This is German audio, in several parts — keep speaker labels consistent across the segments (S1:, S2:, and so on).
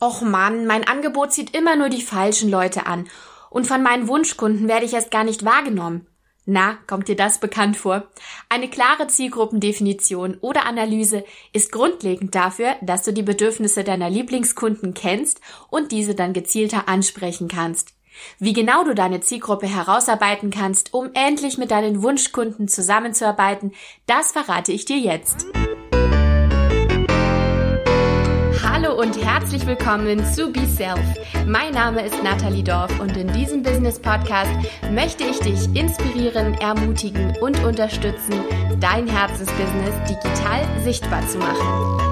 S1: Och Mann, mein Angebot zieht immer nur die falschen Leute an. Und von meinen Wunschkunden werde ich erst gar nicht wahrgenommen. Na, kommt dir das bekannt vor? Eine klare Zielgruppendefinition oder Analyse ist grundlegend dafür, dass du die Bedürfnisse deiner Lieblingskunden kennst und diese dann gezielter ansprechen kannst. Wie genau du deine Zielgruppe herausarbeiten kannst, um endlich mit deinen Wunschkunden zusammenzuarbeiten, das verrate ich dir jetzt. Hallo und herzlich willkommen zu Be Self. Mein Name ist Nathalie Dorf und in diesem Business Podcast möchte ich dich inspirieren, ermutigen und unterstützen, dein Herzensbusiness digital sichtbar zu machen.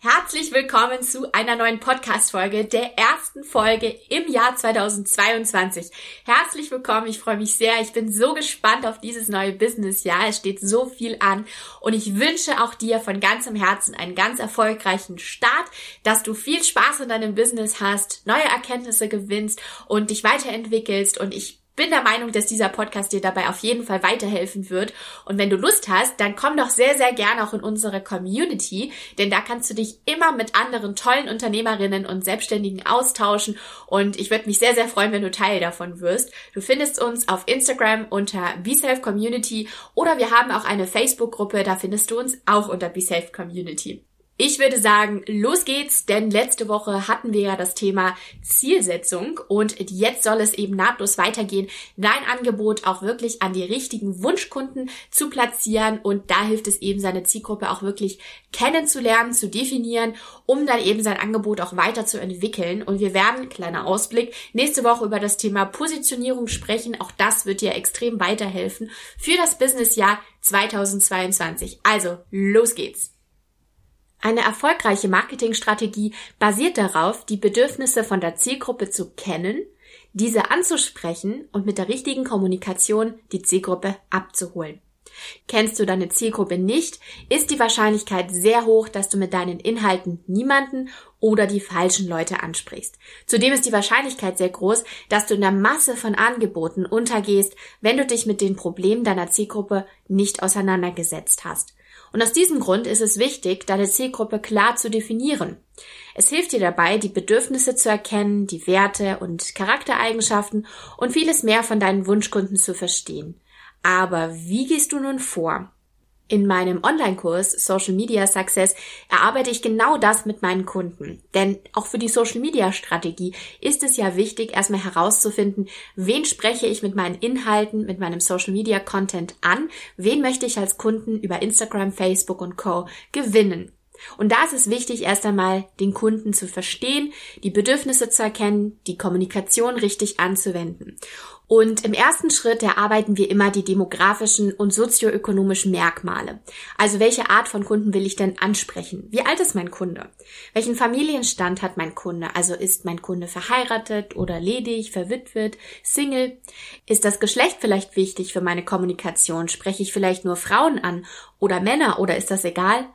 S1: Herzlich willkommen zu einer neuen Podcast-Folge, der ersten Folge im Jahr 2022. Herzlich willkommen, ich freue mich sehr. Ich bin so gespannt auf dieses neue Business-Jahr. Es steht so viel an und ich wünsche auch dir von ganzem Herzen einen ganz erfolgreichen Start, dass du viel Spaß in deinem Business hast, neue Erkenntnisse gewinnst und dich weiterentwickelst und ich bin der Meinung, dass dieser Podcast dir dabei auf jeden Fall weiterhelfen wird. Und wenn du Lust hast, dann komm doch sehr, sehr gerne auch in unsere Community, denn da kannst du dich immer mit anderen tollen Unternehmerinnen und Selbstständigen austauschen. Und ich würde mich sehr, sehr freuen, wenn du Teil davon wirst. Du findest uns auf Instagram unter BeSelf Community oder wir haben auch eine Facebook-Gruppe, da findest du uns auch unter BeSelf Community. Ich würde sagen, los geht's, denn letzte Woche hatten wir ja das Thema Zielsetzung und jetzt soll es eben nahtlos weitergehen, dein Angebot auch wirklich an die richtigen Wunschkunden zu platzieren und da hilft es eben, seine Zielgruppe auch wirklich kennenzulernen, zu definieren, um dann eben sein Angebot auch weiterzuentwickeln. Und wir werden, kleiner Ausblick, nächste Woche über das Thema Positionierung sprechen. Auch das wird dir extrem weiterhelfen für das Businessjahr 2022. Also, los geht's! Eine erfolgreiche Marketingstrategie basiert darauf, die Bedürfnisse von der Zielgruppe zu kennen, diese anzusprechen und mit der richtigen Kommunikation die Zielgruppe abzuholen. Kennst du deine Zielgruppe nicht, ist die Wahrscheinlichkeit sehr hoch, dass du mit deinen Inhalten niemanden oder die falschen Leute ansprichst. Zudem ist die Wahrscheinlichkeit sehr groß, dass du in der Masse von Angeboten untergehst, wenn du dich mit den Problemen deiner Zielgruppe nicht auseinandergesetzt hast. Und aus diesem Grund ist es wichtig, deine Zielgruppe klar zu definieren. Es hilft dir dabei, die Bedürfnisse zu erkennen, die Werte und Charaktereigenschaften und vieles mehr von deinen Wunschkunden zu verstehen. Aber wie gehst du nun vor? In meinem Online-Kurs Social Media Success erarbeite ich genau das mit meinen Kunden. Denn auch für die Social Media Strategie ist es ja wichtig, erstmal herauszufinden, wen spreche ich mit meinen Inhalten, mit meinem Social Media Content an, wen möchte ich als Kunden über Instagram, Facebook und Co. gewinnen. Und da ist es wichtig, erst einmal den Kunden zu verstehen, die Bedürfnisse zu erkennen, die Kommunikation richtig anzuwenden. Und im ersten Schritt erarbeiten wir immer die demografischen und sozioökonomischen Merkmale. Also welche Art von Kunden will ich denn ansprechen? Wie alt ist mein Kunde? Welchen Familienstand hat mein Kunde? Also ist mein Kunde verheiratet oder ledig, verwitwet, Single? Ist das Geschlecht vielleicht wichtig für meine Kommunikation? Spreche ich vielleicht nur Frauen an oder Männer oder ist das egal?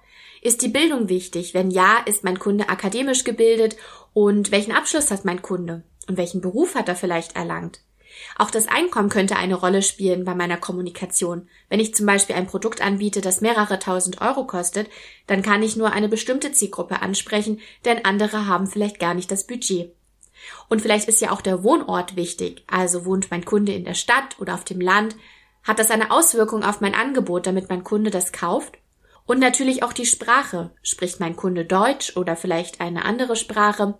S1: Ist die Bildung wichtig? Wenn ja, ist mein Kunde akademisch gebildet und welchen Abschluss hat mein Kunde? Und welchen Beruf hat er vielleicht erlangt? Auch das Einkommen könnte eine Rolle spielen bei meiner Kommunikation. Wenn ich zum Beispiel ein Produkt anbiete, das mehrere tausend Euro kostet, dann kann ich nur eine bestimmte Zielgruppe ansprechen, denn andere haben vielleicht gar nicht das Budget. Und vielleicht ist ja auch der Wohnort wichtig. Also wohnt mein Kunde in der Stadt oder auf dem Land? Hat das eine Auswirkung auf mein Angebot, damit mein Kunde das kauft? Und natürlich auch die Sprache. Spricht mein Kunde Deutsch oder vielleicht eine andere Sprache?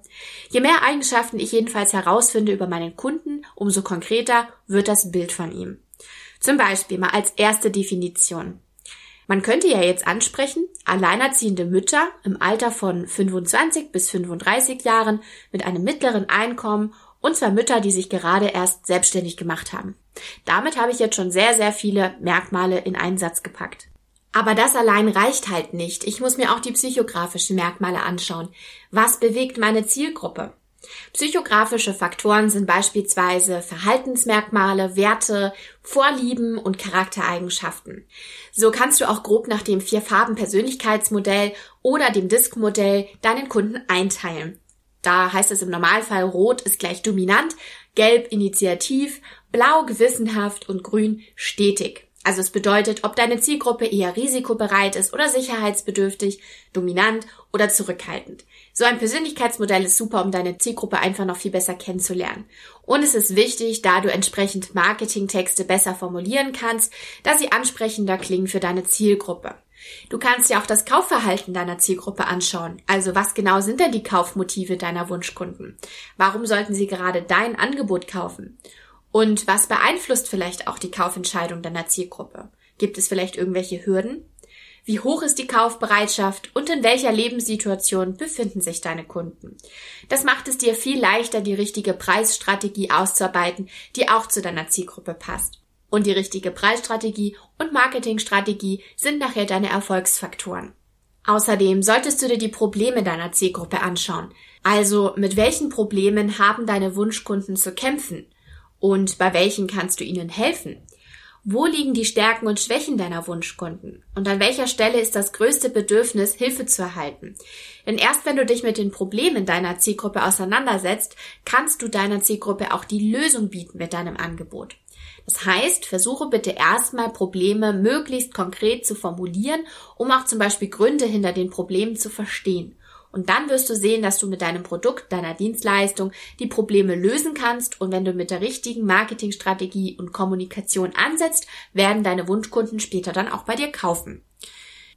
S1: Je mehr Eigenschaften ich jedenfalls herausfinde über meinen Kunden, umso konkreter wird das Bild von ihm. Zum Beispiel mal als erste Definition. Man könnte ja jetzt ansprechen, alleinerziehende Mütter im Alter von 25 bis 35 Jahren mit einem mittleren Einkommen und zwar Mütter, die sich gerade erst selbstständig gemacht haben. Damit habe ich jetzt schon sehr, sehr viele Merkmale in einen Satz gepackt. Aber das allein reicht halt nicht. Ich muss mir auch die psychografischen Merkmale anschauen. Was bewegt meine Zielgruppe? Psychografische Faktoren sind beispielsweise Verhaltensmerkmale, Werte, Vorlieben und Charaktereigenschaften. So kannst du auch grob nach dem Vier-Farben-Persönlichkeitsmodell oder dem Disk-Modell deinen Kunden einteilen. Da heißt es im Normalfall Rot ist gleich dominant, Gelb initiativ, Blau gewissenhaft und Grün stetig. Also es bedeutet, ob deine Zielgruppe eher risikobereit ist oder sicherheitsbedürftig, dominant oder zurückhaltend. So ein Persönlichkeitsmodell ist super, um deine Zielgruppe einfach noch viel besser kennenzulernen. Und es ist wichtig, da du entsprechend Marketingtexte besser formulieren kannst, dass sie ansprechender klingen für deine Zielgruppe. Du kannst dir auch das Kaufverhalten deiner Zielgruppe anschauen. Also was genau sind denn die Kaufmotive deiner Wunschkunden? Warum sollten sie gerade dein Angebot kaufen? Und was beeinflusst vielleicht auch die Kaufentscheidung deiner Zielgruppe? Gibt es vielleicht irgendwelche Hürden? Wie hoch ist die Kaufbereitschaft und in welcher Lebenssituation befinden sich deine Kunden? Das macht es dir viel leichter, die richtige Preisstrategie auszuarbeiten, die auch zu deiner Zielgruppe passt. Und die richtige Preisstrategie und Marketingstrategie sind nachher deine Erfolgsfaktoren. Außerdem solltest du dir die Probleme deiner Zielgruppe anschauen. Also mit welchen Problemen haben deine Wunschkunden zu kämpfen? Und bei welchen kannst du ihnen helfen? Wo liegen die Stärken und Schwächen deiner Wunschkunden? Und an welcher Stelle ist das größte Bedürfnis, Hilfe zu erhalten? Denn erst wenn du dich mit den Problemen deiner Zielgruppe auseinandersetzt, kannst du deiner Zielgruppe auch die Lösung bieten mit deinem Angebot. Das heißt, versuche bitte erstmal Probleme möglichst konkret zu formulieren, um auch zum Beispiel Gründe hinter den Problemen zu verstehen. Und dann wirst du sehen, dass du mit deinem Produkt, deiner Dienstleistung die Probleme lösen kannst. Und wenn du mit der richtigen Marketingstrategie und Kommunikation ansetzt, werden deine Wunschkunden später dann auch bei dir kaufen.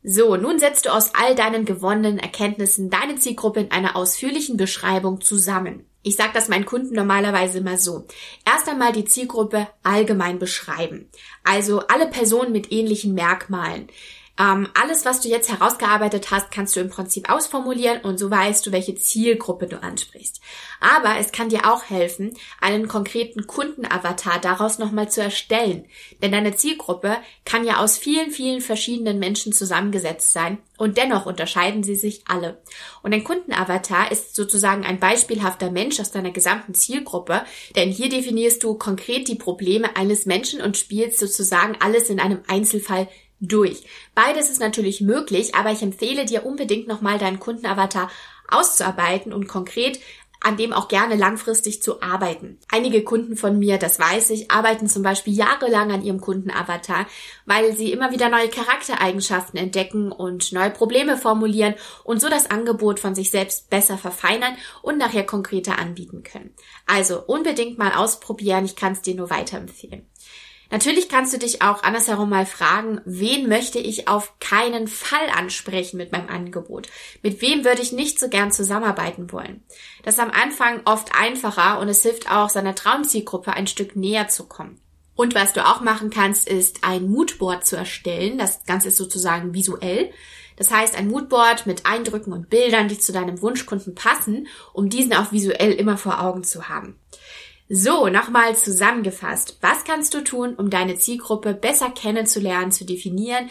S1: So, nun setzt du aus all deinen gewonnenen Erkenntnissen deine Zielgruppe in einer ausführlichen Beschreibung zusammen. Ich sage das meinen Kunden normalerweise immer so. Erst einmal die Zielgruppe allgemein beschreiben. Also alle Personen mit ähnlichen Merkmalen. Ähm, alles, was du jetzt herausgearbeitet hast, kannst du im Prinzip ausformulieren und so weißt du, welche Zielgruppe du ansprichst. Aber es kann dir auch helfen, einen konkreten Kundenavatar daraus nochmal zu erstellen. Denn deine Zielgruppe kann ja aus vielen, vielen verschiedenen Menschen zusammengesetzt sein und dennoch unterscheiden sie sich alle. Und ein Kundenavatar ist sozusagen ein beispielhafter Mensch aus deiner gesamten Zielgruppe, denn hier definierst du konkret die Probleme eines Menschen und spielst sozusagen alles in einem Einzelfall durch. Beides ist natürlich möglich, aber ich empfehle dir unbedingt nochmal deinen Kundenavatar auszuarbeiten und konkret an dem auch gerne langfristig zu arbeiten. Einige Kunden von mir, das weiß ich, arbeiten zum Beispiel jahrelang an ihrem Kundenavatar, weil sie immer wieder neue Charaktereigenschaften entdecken und neue Probleme formulieren und so das Angebot von sich selbst besser verfeinern und nachher konkreter anbieten können. Also unbedingt mal ausprobieren, ich kann es dir nur weiterempfehlen. Natürlich kannst du dich auch andersherum mal fragen, wen möchte ich auf keinen Fall ansprechen mit meinem Angebot? Mit wem würde ich nicht so gern zusammenarbeiten wollen? Das ist am Anfang oft einfacher und es hilft auch, seiner Traumzielgruppe ein Stück näher zu kommen. Und was du auch machen kannst, ist ein Moodboard zu erstellen. Das Ganze ist sozusagen visuell. Das heißt, ein Moodboard mit Eindrücken und Bildern, die zu deinem Wunschkunden passen, um diesen auch visuell immer vor Augen zu haben. So, nochmal zusammengefasst. Was kannst du tun, um deine Zielgruppe besser kennenzulernen, zu definieren,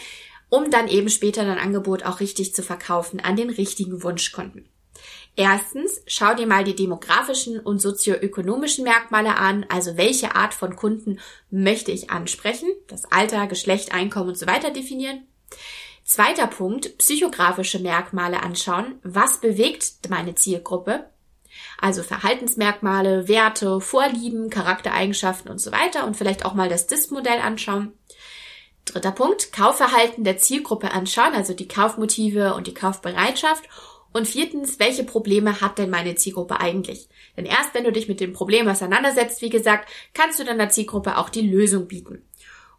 S1: um dann eben später dein Angebot auch richtig zu verkaufen an den richtigen Wunschkunden? Erstens, schau dir mal die demografischen und sozioökonomischen Merkmale an, also welche Art von Kunden möchte ich ansprechen, das Alter, Geschlecht, Einkommen und so weiter definieren. Zweiter Punkt, psychografische Merkmale anschauen. Was bewegt meine Zielgruppe? Also Verhaltensmerkmale, Werte, Vorlieben, Charaktereigenschaften und so weiter und vielleicht auch mal das DIST-Modell anschauen. Dritter Punkt, Kaufverhalten der Zielgruppe anschauen, also die Kaufmotive und die Kaufbereitschaft. Und viertens, welche Probleme hat denn meine Zielgruppe eigentlich? Denn erst wenn du dich mit dem Problem auseinandersetzt, wie gesagt, kannst du deiner Zielgruppe auch die Lösung bieten.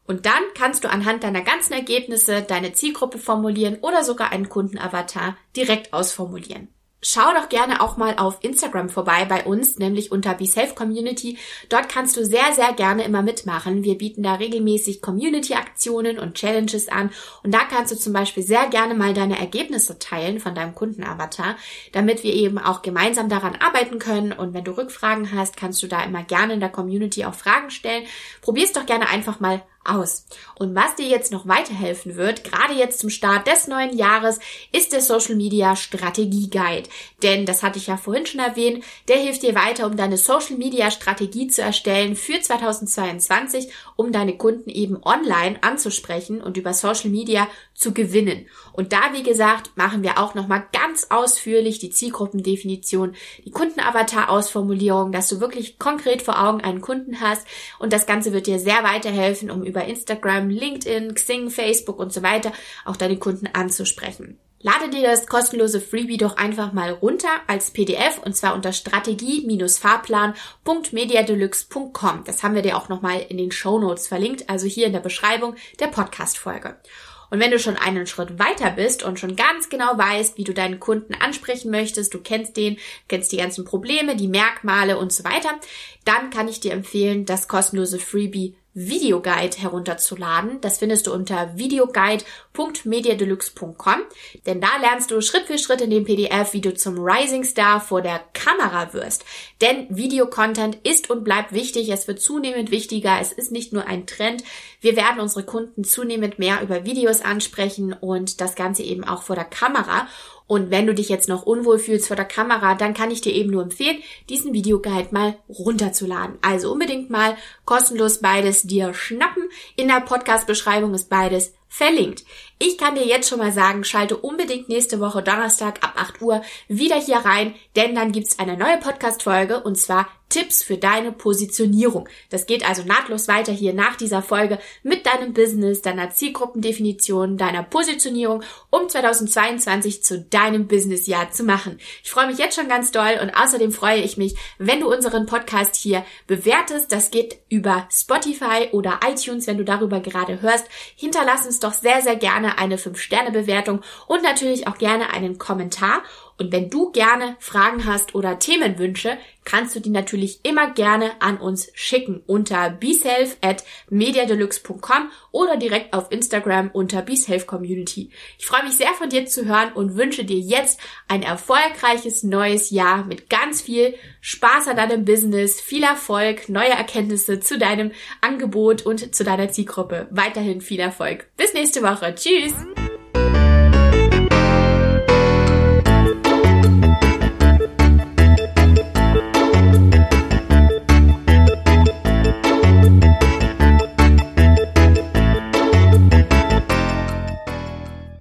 S1: Und dann kannst du anhand deiner ganzen Ergebnisse deine Zielgruppe formulieren oder sogar einen Kundenavatar direkt ausformulieren. Schau doch gerne auch mal auf Instagram vorbei bei uns, nämlich unter Be Safe Community. Dort kannst du sehr, sehr gerne immer mitmachen. Wir bieten da regelmäßig Community-Aktionen und Challenges an. Und da kannst du zum Beispiel sehr gerne mal deine Ergebnisse teilen von deinem Kundenavatar, damit wir eben auch gemeinsam daran arbeiten können. Und wenn du Rückfragen hast, kannst du da immer gerne in der Community auch Fragen stellen. Probier's doch gerne einfach mal aus. Und was dir jetzt noch weiterhelfen wird, gerade jetzt zum Start des neuen Jahres, ist der Social Media Strategie Guide. Denn, das hatte ich ja vorhin schon erwähnt, der hilft dir weiter, um deine Social Media Strategie zu erstellen für 2022, um deine Kunden eben online anzusprechen und über Social Media zu gewinnen. Und da, wie gesagt, machen wir auch nochmal ganz ausführlich die Zielgruppendefinition, die Kundenavatar-Ausformulierung, dass du wirklich konkret vor Augen einen Kunden hast. Und das Ganze wird dir sehr weiterhelfen, um über über Instagram, LinkedIn, Xing, Facebook und so weiter auch deine Kunden anzusprechen. Lade dir das kostenlose Freebie doch einfach mal runter als PDF und zwar unter strategie-fahrplan.mediadeluxe.com. Das haben wir dir auch nochmal in den Show verlinkt, also hier in der Beschreibung der Podcast-Folge. Und wenn du schon einen Schritt weiter bist und schon ganz genau weißt, wie du deinen Kunden ansprechen möchtest, du kennst den, kennst die ganzen Probleme, die Merkmale und so weiter, dann kann ich dir empfehlen, das kostenlose Freebie Videoguide herunterzuladen. Das findest du unter videoguide.mediadeluxe.com, denn da lernst du Schritt für Schritt in dem PDF, wie du zum Rising Star vor der Kamera wirst. Denn Videocontent ist und bleibt wichtig. Es wird zunehmend wichtiger. Es ist nicht nur ein Trend. Wir werden unsere Kunden zunehmend mehr über Videos ansprechen und das Ganze eben auch vor der Kamera. Und wenn du dich jetzt noch unwohl fühlst vor der Kamera, dann kann ich dir eben nur empfehlen, diesen Videoguide mal runterzuladen. Also unbedingt mal kostenlos beides dir schnappen. In der Podcast-Beschreibung ist beides verlinkt. Ich kann dir jetzt schon mal sagen, schalte unbedingt nächste Woche Donnerstag ab 8 Uhr wieder hier rein, denn dann gibt's eine neue Podcast-Folge und zwar Tipps für deine Positionierung. Das geht also nahtlos weiter hier nach dieser Folge mit deinem Business, deiner Zielgruppendefinition, deiner Positionierung, um 2022 zu deinem Businessjahr zu machen. Ich freue mich jetzt schon ganz doll und außerdem freue ich mich, wenn du unseren Podcast hier bewertest. Das geht über Spotify oder iTunes, wenn du darüber gerade hörst. Hinterlass uns doch sehr, sehr gerne eine 5-Sterne-Bewertung und natürlich auch gerne einen Kommentar. Und wenn du gerne Fragen hast oder Themenwünsche, kannst du die natürlich immer gerne an uns schicken unter beself at mediadeluxe.com oder direkt auf Instagram unter beselfcommunity. Ich freue mich sehr von dir zu hören und wünsche dir jetzt ein erfolgreiches neues Jahr mit ganz viel Spaß an deinem Business, viel Erfolg, neue Erkenntnisse zu deinem Angebot und zu deiner Zielgruppe. Weiterhin viel Erfolg. Bis nächste Woche. Tschüss!